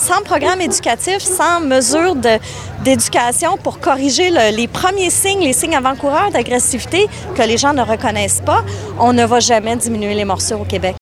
Sans programme éducatif, sans mesure d'éducation pour corriger les premiers signes, les signes avant-coureurs d'agressivité que les gens ne reconnaissent pas, on ne va jamais diminuer les morsures au Québec.